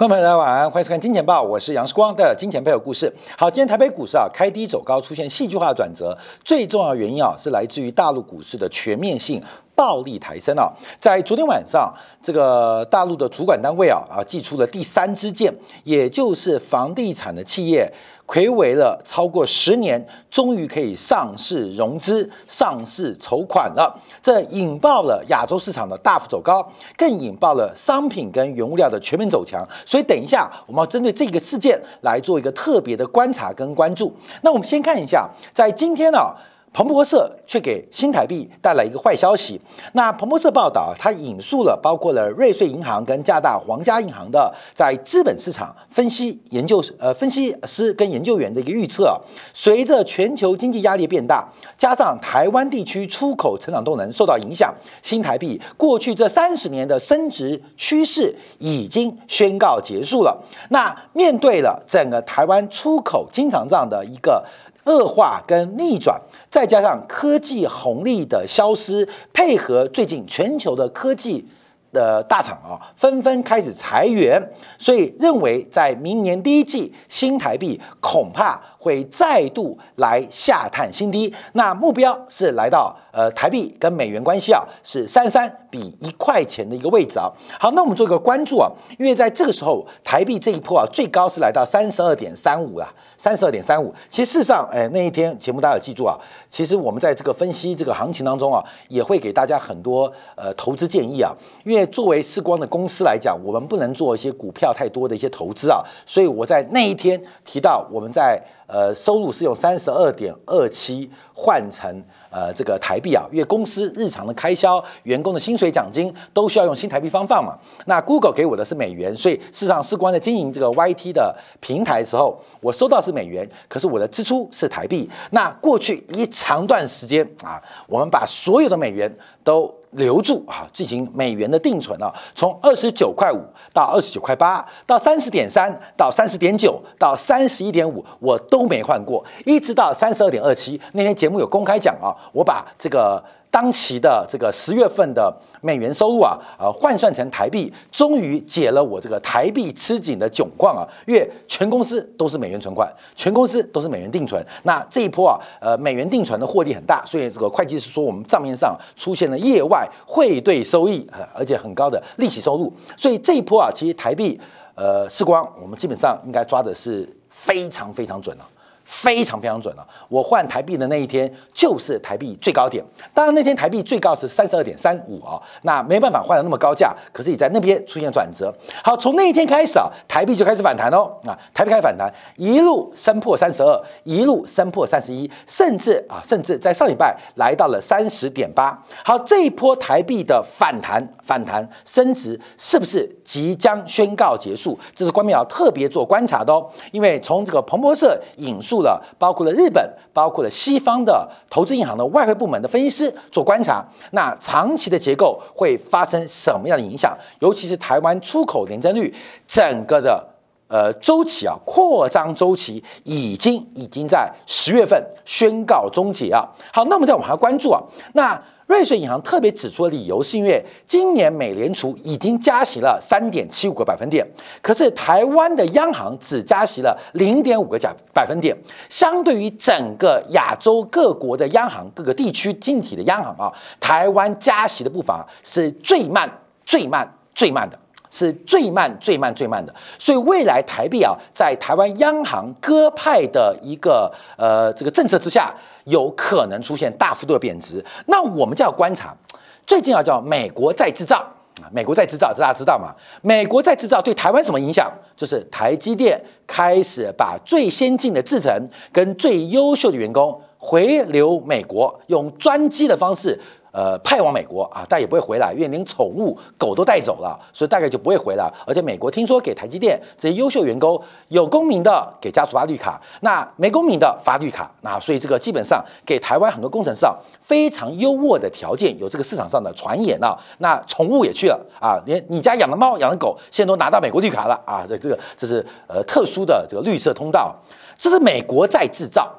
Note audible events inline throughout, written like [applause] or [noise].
观众朋友，大家晚安，欢迎收看《金钱报》，我是杨世光的金钱背后故事。好，今天台北股市啊开低走高，出现戏剧化的转折，最重要原因啊是来自于大陆股市的全面性暴力抬升啊。在昨天晚上，这个大陆的主管单位啊啊寄出了第三支箭，也就是房地产的企业。魁违了超过十年，终于可以上市融资、上市筹款了，这引爆了亚洲市场的大幅走高，更引爆了商品跟原物料的全面走强。所以，等一下我们要针对这个事件来做一个特别的观察跟关注。那我们先看一下，在今天呢。彭博社却给新台币带来一个坏消息。那彭博社报道，它引述了包括了瑞穗银行跟加大皇家银行的在资本市场分析研究呃分析师跟研究员的一个预测。随着全球经济压力变大，加上台湾地区出口成长动能受到影响，新台币过去这三十年的升值趋势已经宣告结束了。那面对了整个台湾出口经常账的一个。恶化跟逆转，再加上科技红利的消失，配合最近全球的科技的大厂啊，纷纷开始裁员，所以认为在明年第一季新台币恐怕会再度来下探新低，那目标是来到呃台币跟美元关系啊是三三比一块钱的一个位置啊。好，那我们做一个关注啊，因为在这个时候台币这一波啊最高是来到三十二点三五啊。三十二点三五，其实事实上，哎，那一天节目大家有记住啊？其实我们在这个分析这个行情当中啊，也会给大家很多呃投资建议啊。因为作为视光的公司来讲，我们不能做一些股票太多的一些投资啊，所以我在那一天提到我们在。呃，收入是用三十二点二七换成呃这个台币啊，因为公司日常的开销、员工的薪水、奖金都需要用新台币方放嘛。那 Google 给我的是美元，所以事实上，事关在经营这个 YT 的平台时候，我收到是美元，可是我的支出是台币。那过去一长段时间啊，我们把所有的美元都。留住啊，进行美元的定存啊，从二十九块五到二十九块八，到三十点三，到三十点九，到三十一点五，我都没换过，一直到三十二点二七。那天节目有公开讲啊，我把这个。当期的这个十月份的美元收入啊，呃，换算成台币，终于解了我这个台币吃紧的窘况啊！因为全公司都是美元存款，全公司都是美元定存。那这一波啊，呃，美元定存的获利很大，所以这个会计师说我们账面上出现了业外汇兑收益，而且很高的利息收入。所以这一波啊，其实台币，呃，视光我们基本上应该抓的是非常非常准了。非常非常准了，我换台币的那一天就是台币最高点。当然那天台币最高是三十二点三五啊，那没办法换的那么高价，可是也在那边出现转折。好，从那一天开始啊，台币就开始反弹哦啊，台币开始反弹，一路升破三十二，一路升破三十一，甚至啊，甚至在上礼拜来到了三十点八。好，这一波台币的反弹、反弹升值，是不是即将宣告结束？这是关淼特别做观察的哦，因为从这个彭博社引述。了，包括了日本，包括了西方的投资银行的外汇部门的分析师做观察，那长期的结构会发生什么样的影响？尤其是台湾出口年增率整个的呃周期啊，扩张周期已经已经在十月份宣告终结啊。好，那我们再往下关注啊，那。瑞穗银行特别指出的理由是因为今年美联储已经加息了三点七五个百分点，可是台湾的央行只加息了零点五个加百分点，相对于整个亚洲各国的央行、各个地区经济体的央行啊，台湾加息的步伐是最慢、最慢、最慢的。是最慢、最慢、最慢的，所以未来台币啊，在台湾央行鸽派的一个呃这个政策之下，有可能出现大幅度的贬值。那我们就要观察，最近要叫美国在制造啊，美国在制造，这大家知道吗？美国在制造对台湾什么影响？就是台积电开始把最先进的制程跟最优秀的员工回流美国，用专机的方式。呃，派往美国啊，但也不会回来，因为连宠物狗都带走了，所以大概就不会回来。而且美国听说给台积电这些优秀员工有公民的给家属发绿卡，那没公民的发绿卡，那所以这个基本上给台湾很多工程师非常优渥的条件，有这个市场上的传言啊。那宠物也去了啊，连你家养的猫养的狗现在都拿到美国绿卡了啊，这这个这是呃特殊的这个绿色通道，这是美国在制造。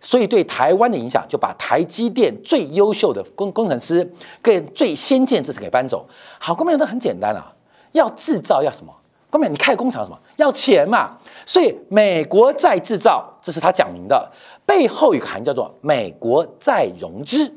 所以对台湾的影响，就把台积电最优秀的工工程师跟最先进制程给搬走。好，工业都很简单啊，要制造要什么？哥们，你开工厂什么要钱嘛？所以美国在制造，这是他讲明的，背后有个含义叫做美国在融资。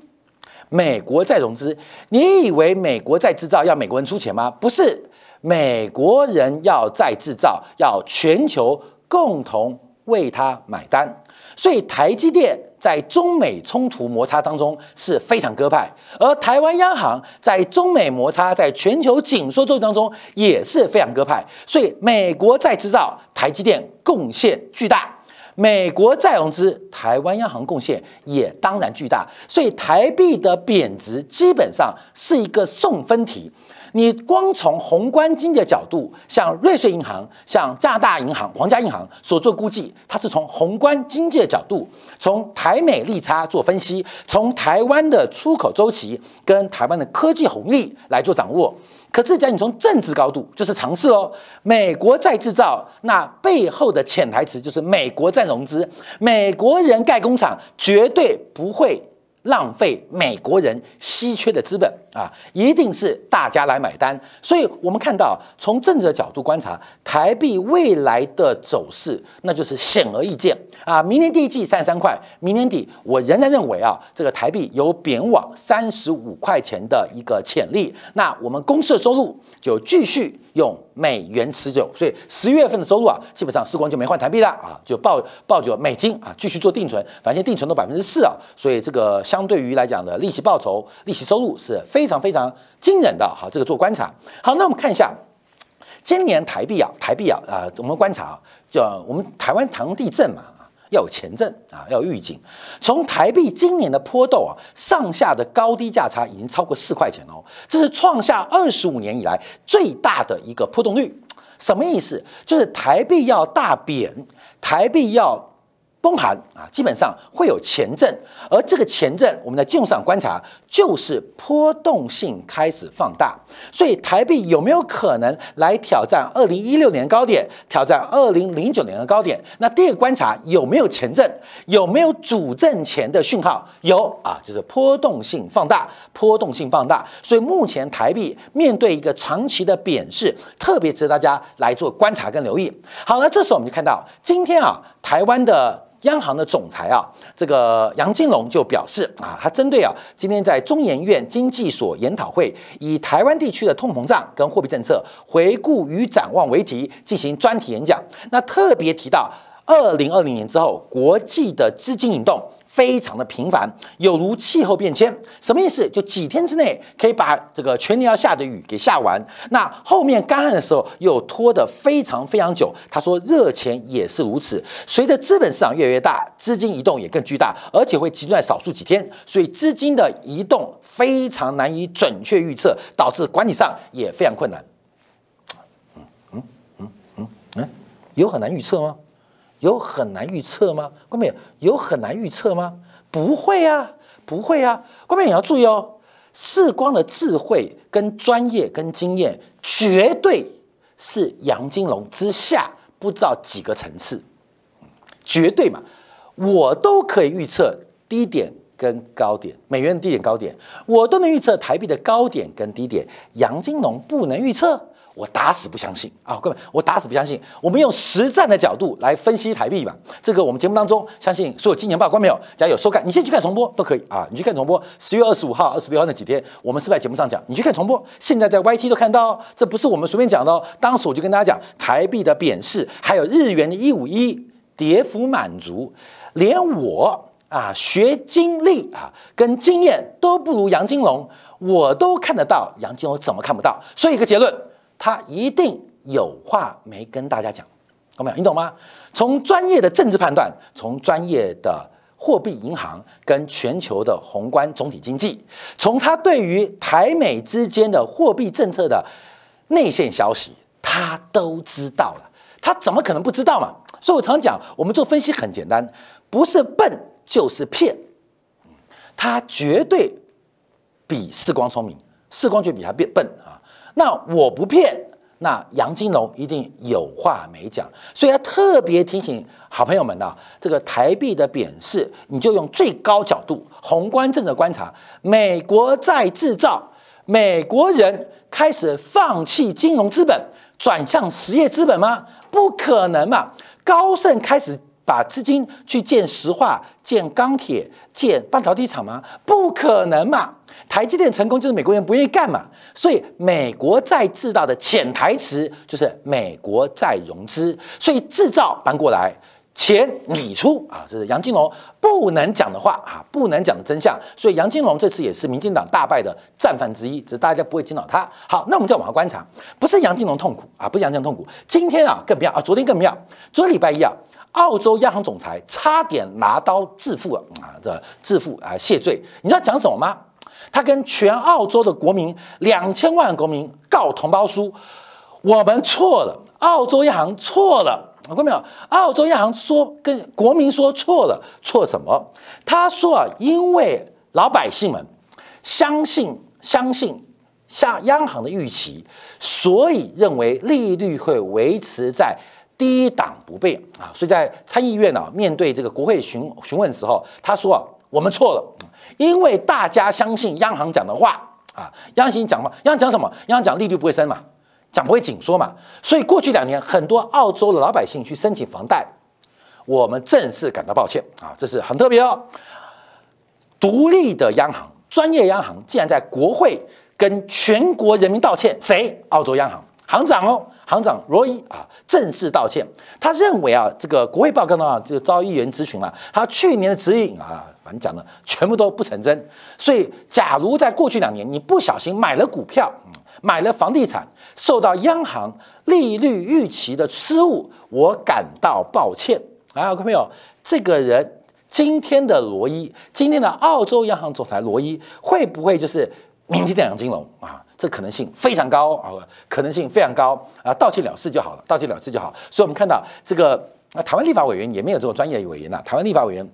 美国在融资，你以为美国在制造要美国人出钱吗？不是，美国人要在制造，要全球共同为他买单。所以台积电在中美冲突摩擦当中是非常鸽派，而台湾央行在中美摩擦、在全球紧缩周期当中也是非常鸽派。所以美国在制造，台积电贡献巨大。美国再融资，台湾央行贡献也当然巨大，所以台币的贬值基本上是一个送分题。你光从宏观经济的角度，像瑞穗银行、像加拿大银行、皇家银行所做估计，它是从宏观经济的角度，从台美利差做分析，从台湾的出口周期跟台湾的科技红利来做掌握。可是，讲你从政治高度，就是尝试哦。美国在制造，那背后的潜台词就是美国在融资，美国人盖工厂绝对不会。浪费美国人稀缺的资本啊，一定是大家来买单。所以，我们看到从政治的角度观察台币未来的走势，那就是显而易见啊。明年第一季三十三块，明年底我仍然认为啊，这个台币有贬往三十五块钱的一个潜力。那我们公司的收入就继续。用美元持久，所以十月份的收入啊，基本上时光就没换台币了啊，就抱抱着美金啊，继续做定存，反正定存都百分之四啊，所以这个相对于来讲的利息报酬、利息收入是非常非常惊人的。好，这个做观察。好，那我们看一下今年台币啊，台币啊，啊，我们观察啊，就我们台湾台风地震嘛。要有前阵啊，要有预警。从台币今年的波动啊，上下的高低价差已经超过四块钱哦，这是创下二十五年以来最大的一个波动率。什么意思？就是台币要大贬，台币要。崩盘啊，基本上会有前震，而这个前震，我们在金融上观察，就是波动性开始放大。所以台币有没有可能来挑战二零一六年高点，挑战二零零九年的高点？那第二个观察有没有前震，有没有主震前的讯号？有啊，就是波动性放大，波动性放大。所以目前台币面对一个长期的贬势，特别值得大家来做观察跟留意。好那，这时候我们就看到今天啊，台湾的。央行的总裁啊，这个杨金龙就表示啊，他针对啊今天在中研院经济所研讨会，以台湾地区的通膨胀跟货币政策回顾与展望为题进行专题演讲，那特别提到二零二零年之后国际的资金引动。非常的频繁，有如气候变迁，什么意思？就几天之内可以把这个全年要下的雨给下完，那后面干旱的时候又拖得非常非常久。他说热钱也是如此，随着资本市场越来越大，资金移动也更巨大，而且会集中在少数几天，所以资金的移动非常难以准确预测，导致管理上也非常困难。嗯嗯嗯嗯嗯，有很难预测吗？有很难预测吗？关妹有很难预测吗？不会啊，不会啊。关妹你要注意哦，世光的智慧、跟专业、跟经验，绝对是杨金龙之下不知道几个层次，绝对嘛。我都可以预测低点跟高点，美元的低点高点，我都能预测台币的高点跟低点，杨金龙不能预测。我打死不相信啊！各位，我打死不相信。我们用实战的角度来分析台币吧。这个我们节目当中，相信所有金钱报观众朋友，只要有收看，你先去看重播都可以啊。你去看重播，十月二十五号、二十六号那几天，我们是在节目上讲，你去看重播。现在在 YT 都看到，哦这不是我们随便讲的哦。当时我就跟大家讲，台币的贬势，还有日元的一五一跌幅满足，连我啊学经历啊跟经验都不如杨金龙，我都看得到，杨金龙怎么看不到？所以一个结论。他一定有话没跟大家讲，有没有？你懂吗？从专业的政治判断，从专业的货币银行跟全球的宏观总体经济，从他对于台美之间的货币政策的内线消息，他都知道了。他怎么可能不知道嘛？所以我常讲，我们做分析很简单，不是笨就是骗。他绝对比世光聪明，世光就比他变笨啊。那我不骗，那杨金龙一定有话没讲，所以要特别提醒好朋友们呐，这个台币的贬势，你就用最高角度、宏观政策观察，美国在制造，美国人开始放弃金融资本，转向实业资本吗？不可能嘛！高盛开始把资金去建石化、建钢铁、建半导体厂吗？不可能嘛！台积电成功就是美国人不愿意干嘛，所以美国再制造的潜台词就是美国再融资，所以制造搬过来。钱你出啊，这是杨金龙不能讲的话啊，不能讲的真相。所以杨金龙这次也是民进党大败的战犯之一，只是大家不会惊到他。好，那我们再往下观察，不是杨金龙痛苦啊，不是杨金龙痛苦。今天啊更妙啊，昨天更妙。昨天礼拜一啊，澳洲央行总裁差点拿刀自负了啊，这自负啊谢罪。你知道讲什么吗？他跟全澳洲的国民两千万国民告同胞书，我们错了，澳洲央行错了。看到没有？澳洲央行说跟国民说错了，错什么？他说啊，因为老百姓们相信相信像央行的预期，所以认为利率会维持在低档不变啊。所以在参议院呢，面对这个国会询询问的时候，他说啊，我们错了，因为大家相信央行讲的话啊，央行讲话，央行讲什么？央行讲利率不会升嘛。讲不会紧缩嘛？所以过去两年，很多澳洲的老百姓去申请房贷，我们正式感到抱歉啊，这是很特别哦。独立的央行、专业央行竟然在国会跟全国人民道歉，谁？澳洲央行行长哦，行长罗伊啊，正式道歉。他认为啊，这个国会报告呢，就遭议员咨询了，他去年的指引啊，反正讲的全部都不成真。所以，假如在过去两年你不小心买了股票，买了房地产，受到央行利率预期的失误，我感到抱歉。啊，看到没有？这个人今天的罗伊，今天的澳洲央行总裁罗伊，会不会就是明天的杨金龙啊？这可能性非常高啊，可能性非常高啊！道歉了事就好了，道歉了事就好。所以，我们看到这个啊，台湾立法委员也没有这种专业委员呐，台湾立法委员。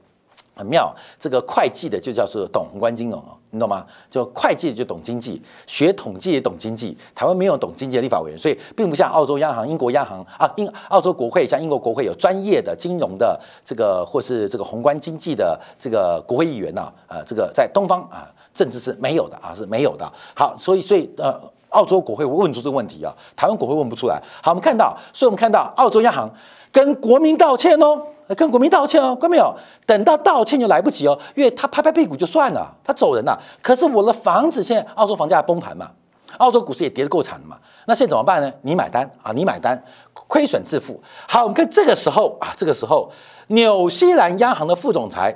很妙，这个会计的就叫做懂宏观金融，你懂吗？就会计就懂经济，学统计也懂经济。台湾没有懂经济的立法委员，所以并不像澳洲央行、英国央行啊，英澳洲国会像英国国会有专业的金融的这个或是这个宏观经济的这个国会议员呐，呃，这个在东方啊，政治是没有的啊，是没有的。好，所以所以呃，澳洲国会问出这个问题啊，台湾国会问不出来。好，我们看到，所以我们看到澳洲央行。跟国民道歉哦，跟国民道歉哦，看到没有？等到道歉就来不及哦，因为他拍拍屁股就算了，他走人了。可是我的房子现在澳洲房价崩盘嘛，澳洲股市也跌得够惨的嘛，那现在怎么办呢？你买单啊，你买单，亏损自负。好，我们看这个时候啊，这个时候，纽西兰央行的副总裁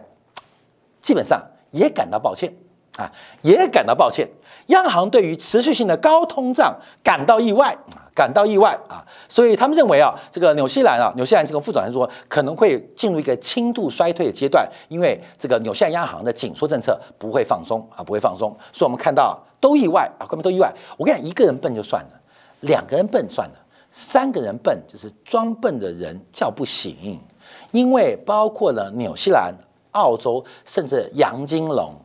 基本上也感到抱歉啊，也感到抱歉。央行对于持续性的高通胀感到意外，感到意外啊，所以他们认为啊，这个纽西兰啊，纽西兰这个副总裁说可能会进入一个轻度衰退的阶段，因为这个纽西兰央行的紧缩政策不会放松啊，不会放松，所以我们看到都意外啊，根本都意外。我跟你讲，一个人笨就算了，两个人笨算了，三个人笨就是装笨的人叫不醒，因为包括了纽西兰、澳洲，甚至杨金龙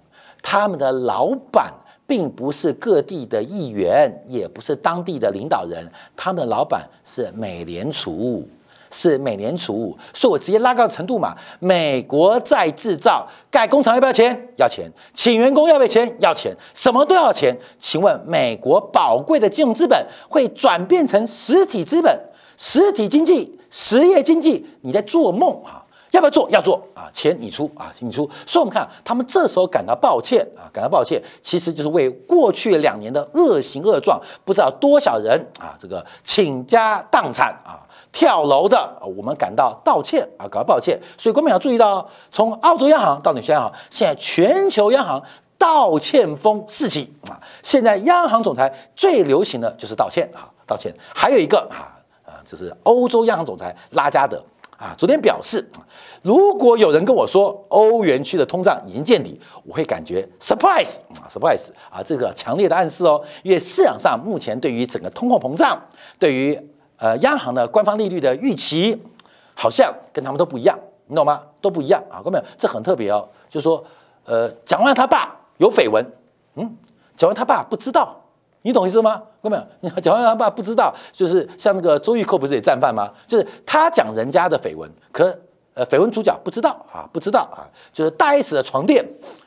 他们的老板。并不是各地的议员，也不是当地的领导人，他们的老板是美联储，是美联储，所以我直接拉高程度嘛。美国在制造，盖工厂要不要钱？要钱。请员工要不要钱？要钱。什么都要钱。请问美国宝贵的金融资本会转变成实体资本、实体经济、实业经济？你在做梦啊！要不要做？要做啊！钱你出啊，你出。所以，我们看他们这时候感到抱歉啊，感到抱歉，其实就是为过去两年的恶行恶状，不知道多少人啊，这个倾家荡产啊，跳楼的，我们感到道歉啊，感到抱歉。所以，国民要注意到，从澳洲央行到纽西兰央行，现在全球央行道歉风四起啊。现在央行总裁最流行的就是道歉啊，道歉。还有一个啊啊，就是欧洲央行总裁拉加德。啊，昨天表示，如果有人跟我说欧元区的通胀已经见底，我会感觉 surprise 啊，surprise 啊，这个强烈的暗示哦，因为市场上目前对于整个通货膨胀，对于呃央行的官方利率的预期，好像跟他们都不一样，你懂吗？都不一样啊，各位，这很特别哦，就是说，呃，蒋万他爸有绯闻，嗯，蒋万他爸不知道。你懂意思吗？各位，你讲完他爸不知道，就是像那个周玉蔻不是也战犯吗？就是他讲人家的绯闻，可呃绯闻主角不知道啊，不知道啊，就是大 S 的床垫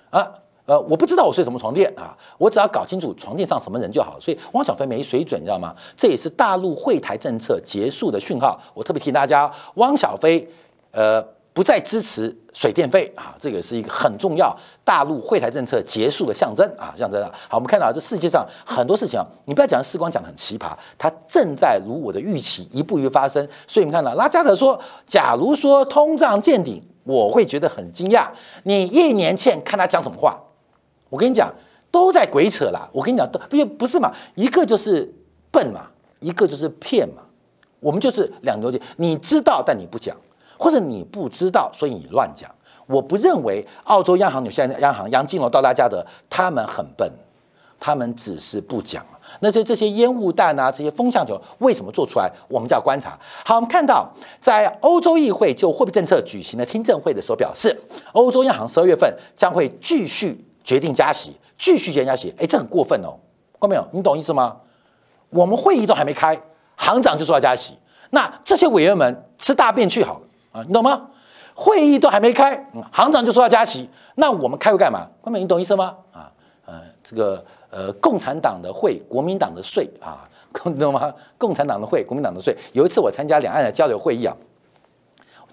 啊，呃，我不知道我睡什么床垫啊，我只要搞清楚床垫上什么人就好。所以汪小菲没水准，你知道吗？这也是大陆会台政策结束的讯号。我特别提醒大家，汪小菲，呃，不再支持水电费啊，这个是一个很重要大陆会台政策结束的象征啊，象征啊。好，我们看到这世界上很多事情啊，你不要讲时光讲的很奇葩，它正在如我的预期一步一步发生。所以你看到拉加德说，假如说通胀见顶，我会觉得很惊讶。你一年前看他讲什么话？我跟你讲，都在鬼扯啦！我跟你讲，都不不是嘛，一个就是笨嘛，一个就是骗嘛。我们就是两个逻辑，你知道但你不讲，或者你不知道所以你乱讲。我不认为澳洲央行、纽西兰央行、杨金龙到拉加德他们很笨，他们只是不讲。那这这些烟雾弹啊，这些风向球为什么做出来？我们就要观察。好，我们看到在欧洲议会就货币政策举行的听证会的时候表示，欧洲央行十二月份将会继续。决定加息，继续决定加息，哎，这很过分哦，看没有？你懂意思吗？我们会议都还没开，行长就说要加息，那这些委员们吃大便去好了啊，你懂吗？会议都还没开，行长就说要加息，那我们开会干嘛？关美？你懂意思吗？啊，呃，这个呃，共产党的会，国民党的税啊，你懂吗？共产党的会，国民党的税。有一次我参加两岸的交流会议啊，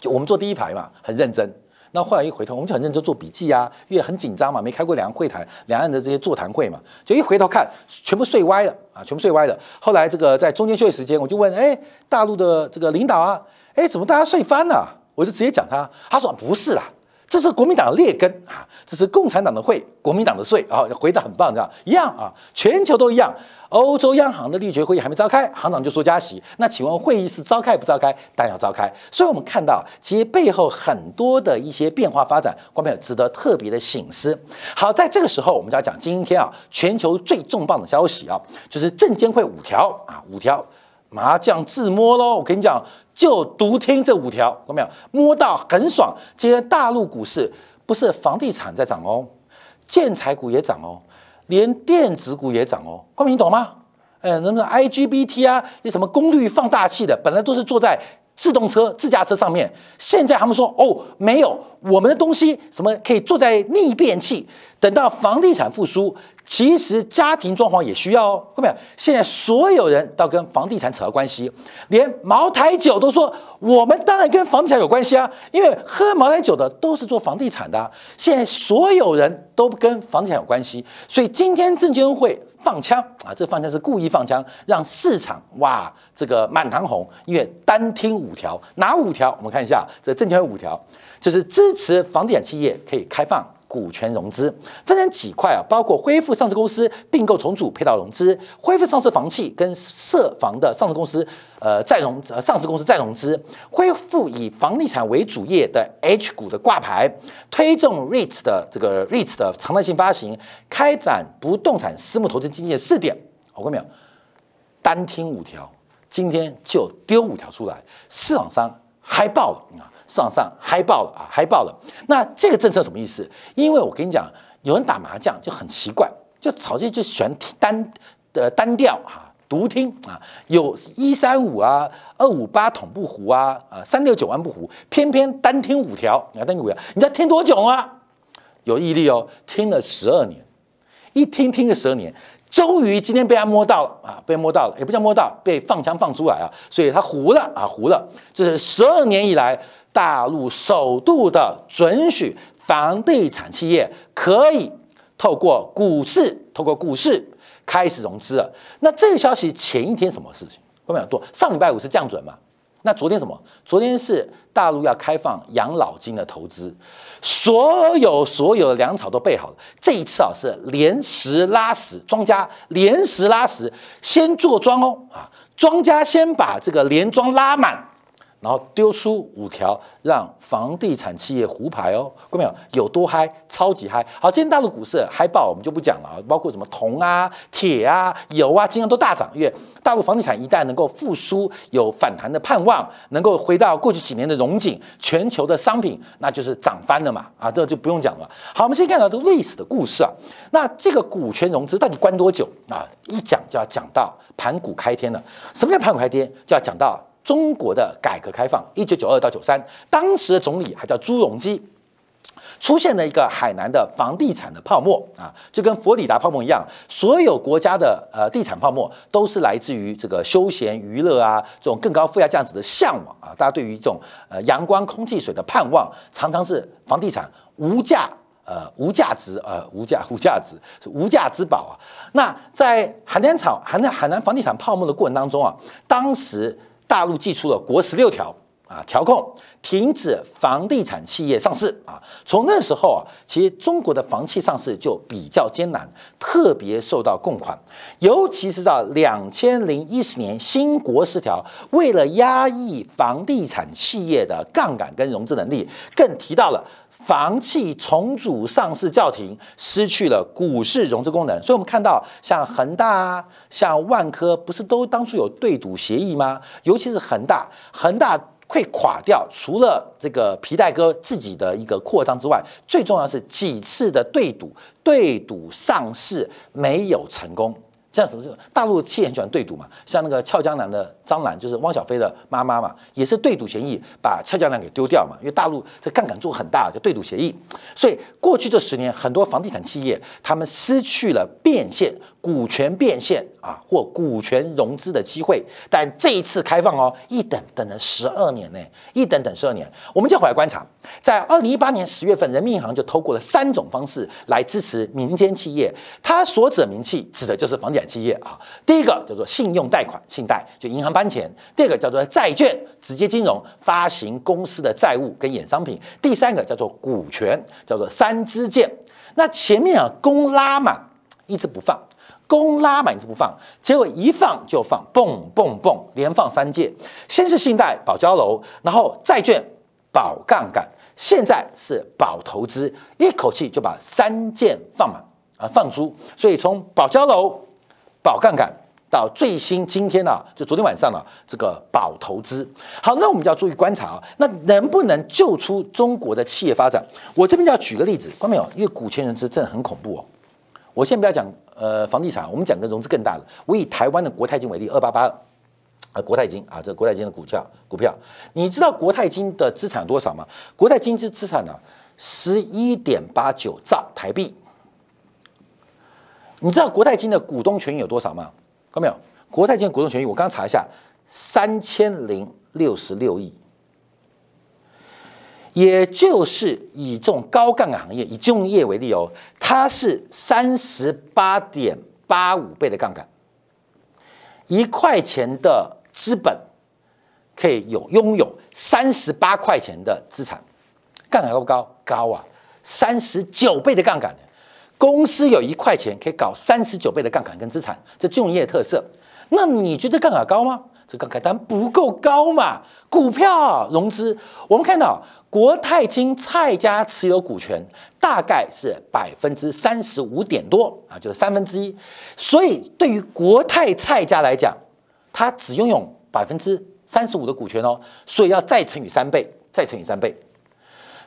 就我们坐第一排嘛，很认真。那后来一回头，我们就很认真做笔记啊，因为很紧张嘛，没开过两岸会谈、两岸的这些座谈会嘛，就一回头看，全部睡歪了啊，全部睡歪了。后来这个在中间休息时间，我就问，哎，大陆的这个领导啊，哎，怎么大家睡翻了？我就直接讲他，他说不是啦。这是国民党的劣根啊！这是共产党的会，国民党的税啊！回答很棒，这样一样啊！全球都一样。欧洲央行的利决会议还没召开，行长就说加息。那请问会议是召开不召开？当然要召开。所以我们看到，其实背后很多的一些变化发展，观众朋友值得特别的醒思。好，在这个时候，我们就要讲今天啊，全球最重磅的消息啊，就是证监会五条啊，五条麻将自摸喽！我跟你讲。就独听这五条，有没有摸到很爽？今天大陆股市不是房地产在涨哦，建材股也涨哦，连电子股也涨哦。光明你懂吗？哎，那么 IGBT 啊，那什么功率放大器的，本来都是坐在自动车、自驾车上面，现在他们说哦，没有我们的东西，什么可以坐在逆变器？等到房地产复苏。其实家庭装潢也需要哦，看到没有？现在所有人都跟房地产扯上关系，连茅台酒都说我们当然跟房地产有关系啊，因为喝茅台酒的都是做房地产的。现在所有人都跟房地产有关系，所以今天证监会放枪啊，这放枪是故意放枪，让市场哇这个满堂红，因为单听五条，哪五条？我们看一下，这证监会五条就是支持房地产企业可以开放。股权融资分成几块啊？包括恢复上市公司并购重组配套融资，恢复上市房企跟涉房的上市公司呃再融呃上市公司再融资，恢复以房地产为主业的 H 股的挂牌，推动 REIT 的这个 REIT 的常态性发行，开展不动产私募投资经济的试点。我看没有？单听五条，今天就丢五条出来，市场上嗨爆了啊！市场上嗨爆了啊，嗨爆了！那这个政策什么意思？因为我跟你讲，有人打麻将就很奇怪，就炒这就喜欢单的单调啊，独听啊，有一三五啊，二五八统不胡啊，啊三六九万不胡，偏偏单听五条，你要单听五条，你知道听多久吗？有毅力哦，听了十二年，一听听了十二年。终于今天被他摸到了啊，被摸到了，也不叫摸到，被放枪放出来啊，所以他糊了啊，糊了。这是十二年以来大陆首度的准许房地产企业可以透过股市，透过股市开始融资了。那这个消息前一天什么事情？有没有多？上礼拜五是降准嘛？那昨天什么？昨天是大陆要开放养老金的投资，所有所有的粮草都备好了。这一次啊是连石拉屎，庄家连石拉屎，先做庄哦啊，庄家先把这个连庄拉满。然后丢出五条，让房地产企业胡牌哦，看到没有？有多嗨，超级嗨！好，今天大陆股市嗨爆，我们就不讲了啊，包括什么铜啊、铁啊、油啊，今天都大涨，因为大陆房地产一旦能够复苏，有反弹的盼望，能够回到过去几年的荣景，全球的商品那就是涨翻了嘛！啊，这就不用讲了。好，我们先看到这个历史的故事啊，那这个股权融资到底关多久啊？一讲就要讲到盘古开天了。什么叫盘古开天？就要讲到。中国的改革开放，一九九二到九三，当时的总理还叫朱镕基。出现了一个海南的房地产的泡沫啊，就跟佛里达泡沫一样，所有国家的呃地产泡沫都是来自于这个休闲娱乐啊这种更高附加价值的向往啊，大家对于这种呃阳光、空气、水的盼望，常常是房地产无价呃无价值呃无价 [laughs] 无价值是无价之宝啊。那在海南厂海南海南房地产泡沫的过程当中啊，当时大陆寄出了国十六条。啊，调控停止房地产企业上市啊！从那时候啊，其实中国的房企上市就比较艰难，特别受到供款，尤其是到两千零一十年新国十条，为了压抑房地产企业的杠杆跟融资能力，更提到了房企重组上市叫停，失去了股市融资功能。所以，我们看到像恒大啊，像万科，不是都当初有对赌协议吗？尤其是恒大，恒大。会垮掉，除了这个皮带哥自己的一个扩张之外，最重要是几次的对赌，对赌上市没有成功。像什么？大陆企业很喜欢对赌嘛，像那个俏江南的张兰，就是汪小菲的妈妈嘛，也是对赌协议把俏江南给丢掉嘛，因为大陆这杠杆做很大，就对赌协议。所以过去这十年，很多房地产企业他们失去了变现。股权变现啊，或股权融资的机会，但这一次开放哦，一等等了十二年呢，一等等十二年。我们就回来观察，在二零一八年十月份，人民银行就透过了三种方式来支持民间企业。它所指的民企，指的就是房地产企业啊。第一个叫做信用贷款，信贷就银行搬钱；第二个叫做债券，直接金融发行公司的债务跟衍商品；第三个叫做股权，叫做三支箭。那前面啊，公拉满，一直不放。公拉满就不放，结果一放就放，蹦蹦蹦，连放三届。先是信贷保交楼，然后债券保杠杆，现在是保投资，一口气就把三件放满啊，放出。所以从保交楼、保杠杆到最新今天呢，就昨天晚上呢，这个保投资。好，那我们就要注意观察啊，那能不能救出中国的企业发展？我这边就要举个例子，关没有？因为股权融资真的很恐怖哦。我先不要讲。呃，房地产，我们讲个融资更大的。我以台湾的国泰金为例，二八八二，啊，国泰金啊，这国泰金的股票，股票，你知道国泰金的资产多少吗？国泰金之资产呢，十一点八九兆台币。你知道国泰金的股东权益有多少吗？看到没有？国泰金的股东权益，我刚查一下，三千零六十六亿。也就是以这种高杠杆行业，以金融业为例哦，它是三十八点八五倍的杠杆，一块钱的资本可以有拥有三十八块钱的资产，杠杆高不高？高啊，三十九倍的杠杆，公司有一块钱可以搞三十九倍的杠杆跟资产，这金融业特色。那你觉得杠杆高吗？这杠杆当然不够高嘛。股票融资，我们看到。国泰金蔡家持有股权大概是百分之三十五点多啊，就是三分之一。所以对于国泰蔡家来讲，他只拥有百分之三十五的股权哦，所以要再乘以三倍，再乘以三倍。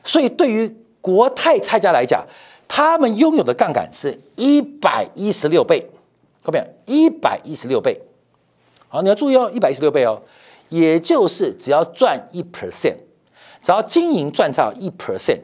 所以对于国泰蔡家来讲，他们拥有的杠杆是一百一十六倍，看到没有？一百一十六倍。好，你要注意哦，一百一十六倍哦，也就是只要赚一 percent。只要经营赚到一 percent，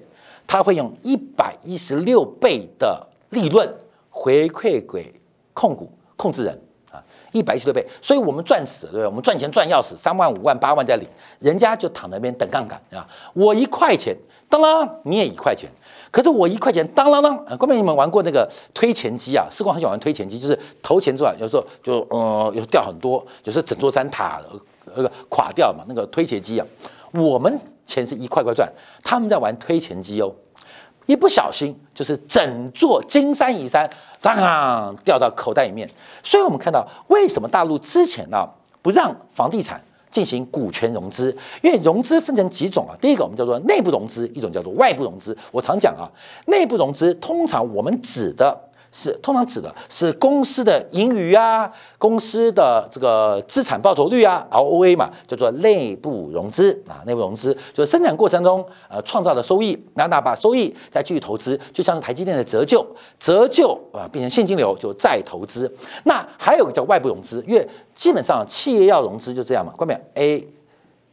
他会用一百一十六倍的利润回馈给控股控制人啊，一百一十六倍，所以我们赚死，对不对？我们赚钱赚要死，三万五万八万在领，人家就躺在那边等杠杆啊。我一块钱，当啷，你也一块钱，可是我一块钱，当啷啷，啊，各位你们玩过那个推钱机啊？时光很喜欢玩推钱机，就是投钱之后，有时候就呃，有掉很多，就是整座山塔那个垮掉嘛，那个推钱机啊，我们。钱是一块块赚，他们在玩推钱机哦，一不小心就是整座金山银山当掉到口袋里面。所以我们看到为什么大陆之前呢不让房地产进行股权融资？因为融资分成几种啊，第一个我们叫做内部融资，一种叫做外部融资。我常讲啊，内部融资通常我们指的。是通常指的是公司的盈余啊，公司的这个资产报酬率啊，ROA 嘛，叫做内部融资啊。内部融资就是生产过程中呃创造的收益，那那把收益再继续投资，就像是台积电的折旧，折旧啊变成现金流就再投资。那还有个叫外部融资，因为基本上企业要融资就这样嘛，关键 A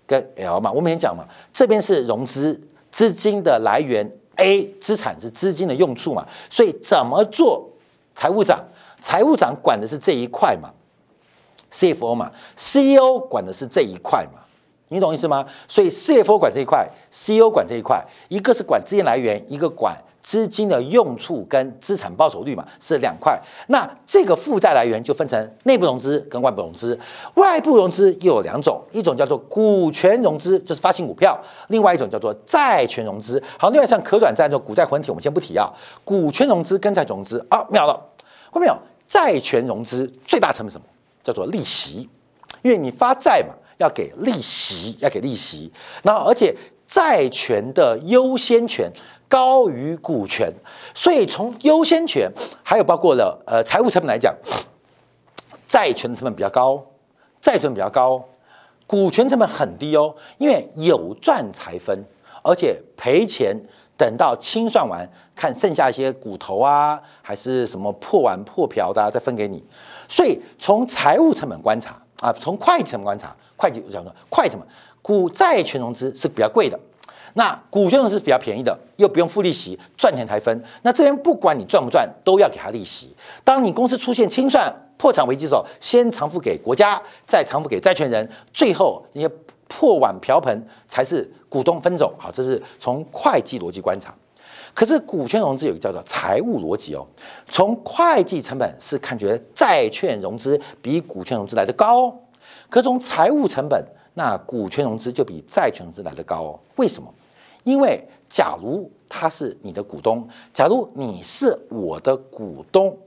跟 L 嘛，我们前讲嘛，这边是融资资金的来源 A 资产是资金的用处嘛，所以怎么做财务长？财务长管的是这一块嘛，CFO 嘛，CEO 管的是这一块嘛，你懂意思吗？所以 CFO 管这一块，CEO 管这一块，一个是管资金来源，一个管。资金的用处跟资产报酬率嘛是两块，那这个负债来源就分成内部融资跟外部融资。外部融资又有两种，一种叫做股权融资，就是发行股票；另外一种叫做债权融资。好，另外像可转债这种股债混体，我们先不提啊。股权融资跟债融资啊，秒了，看到没有？债权融资最大成本什么？叫做利息，因为你发债嘛，要给利息，要给利息。然后而且债权的优先权。高于股权，所以从优先权还有包括了呃财务成本来讲，债权的成本比较高，债权比较高，股权成本很低哦，因为有赚才分，而且赔钱等到清算完，看剩下一些骨头啊，还是什么破碗破瓢的再分给你，所以从财务成本观察啊，从会计成本观察，会计我想说会计成本，股债权融资是比较贵的。那股权融资是比较便宜的，又不用付利息，赚钱才分。那这边不管你赚不赚，都要给他利息。当你公司出现清算、破产危机的时候，先偿付给国家，再偿付给债权人，最后那些破碗瓢盆才是股东分走。好，这是从会计逻辑观察。可是股权融资有个叫做财务逻辑哦，从会计成本是看觉债券融资比股权融资来的高哦，可从财务成本，那股权融资就比债权融资来的高哦。为什么？因为，假如他是你的股东，假如你是我的股东，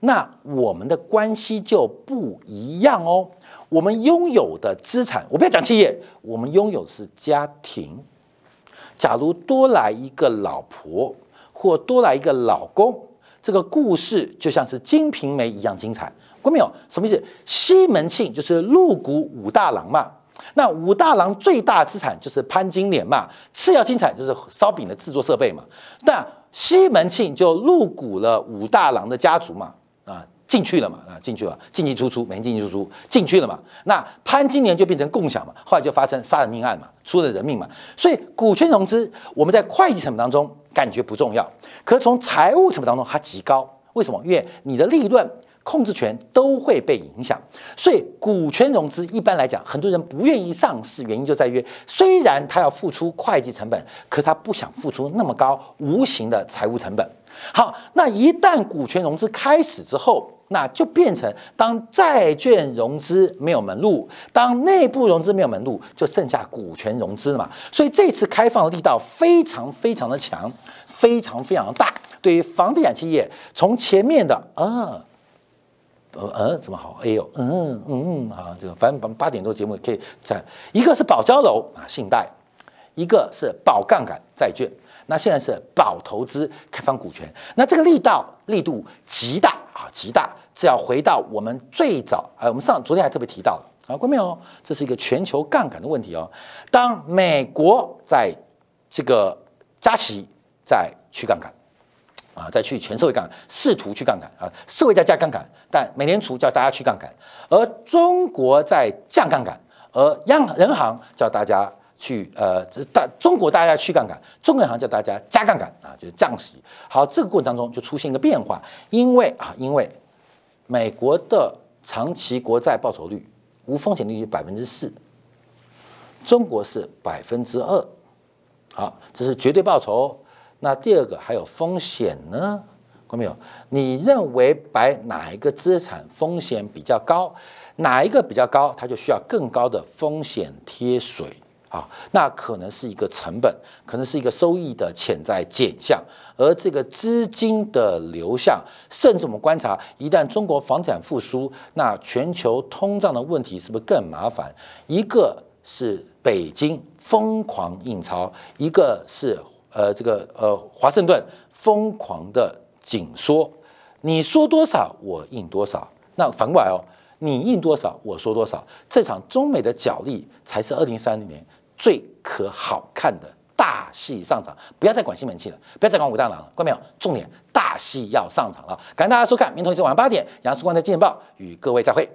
那我们的关系就不一样哦。我们拥有的资产，我不要讲企业，我们拥有的是家庭。假如多来一个老婆，或多来一个老公，这个故事就像是《金瓶梅》一样精彩。过没有？什么意思？西门庆就是入股武大郎嘛。那武大郎最大资产就是潘金莲嘛，次要资产就是烧饼的制作设备嘛。那西门庆就入股了武大郎的家族嘛，啊，进去了嘛，啊，进去了，进进出出，每天进进出出，进去了嘛。那潘金莲就变成共享嘛，后来就发生杀人命案嘛，出了人命嘛。所以股权融资，我们在会计成本当中感觉不重要，可是从财务成本当中它极高。为什么？因为你的利润。控制权都会被影响，所以股权融资一般来讲，很多人不愿意上市，原因就在于虽然他要付出会计成本，可他不想付出那么高无形的财务成本。好，那一旦股权融资开始之后，那就变成当债券融资没有门路，当内部融资没有门路，就剩下股权融资了嘛。所以这次开放的力道非常非常的强，非常非常大。对于房地产企业，从前面的啊。呃呃，怎么好？哎呦，嗯嗯啊，这个反正八八点多节目可以在一个是保交楼啊，信贷，一个是保杠杆债券，那现在是保投资开放股权，那这个力道力度极大啊，极大。这要回到我们最早啊，我们上昨天还特别提到了啊，关没有？这是一个全球杠杆的问题哦。当美国在这个加息，在去杠杆。啊，再去全社会杠杆，试图去杠杆啊，社会在加杠杆，但美联储叫大家去杠杆，而中国在降杠杆，而央人行叫大家去呃，大中国大家去杠杆，中国银行叫大家加杠杆啊，就是降息。好，这个过程当中就出现一个变化，因为啊，因为美国的长期国债报酬率无风险利率百分之四，中国是百分之二，好，这是绝对报酬。那第二个还有风险呢？看没有？你认为摆哪一个资产风险比较高？哪一个比较高，它就需要更高的风险贴水啊？那可能是一个成本，可能是一个收益的潜在减项，而这个资金的流向，甚至我们观察，一旦中国房产复苏，那全球通胀的问题是不是更麻烦？一个是北京疯狂印钞，一个是。呃，这个呃，华盛顿疯狂的紧缩，你说多少我印多少，那反过来哦，你印多少我说多少，这场中美的角力才是二零三零年最可好看的大戏上场，不要再管西门庆了，不要再管武大郎了，关没有？重点大戏要上场了，感谢大家收看，明天同一时晚上八点，杨世光的《金报》与各位再会。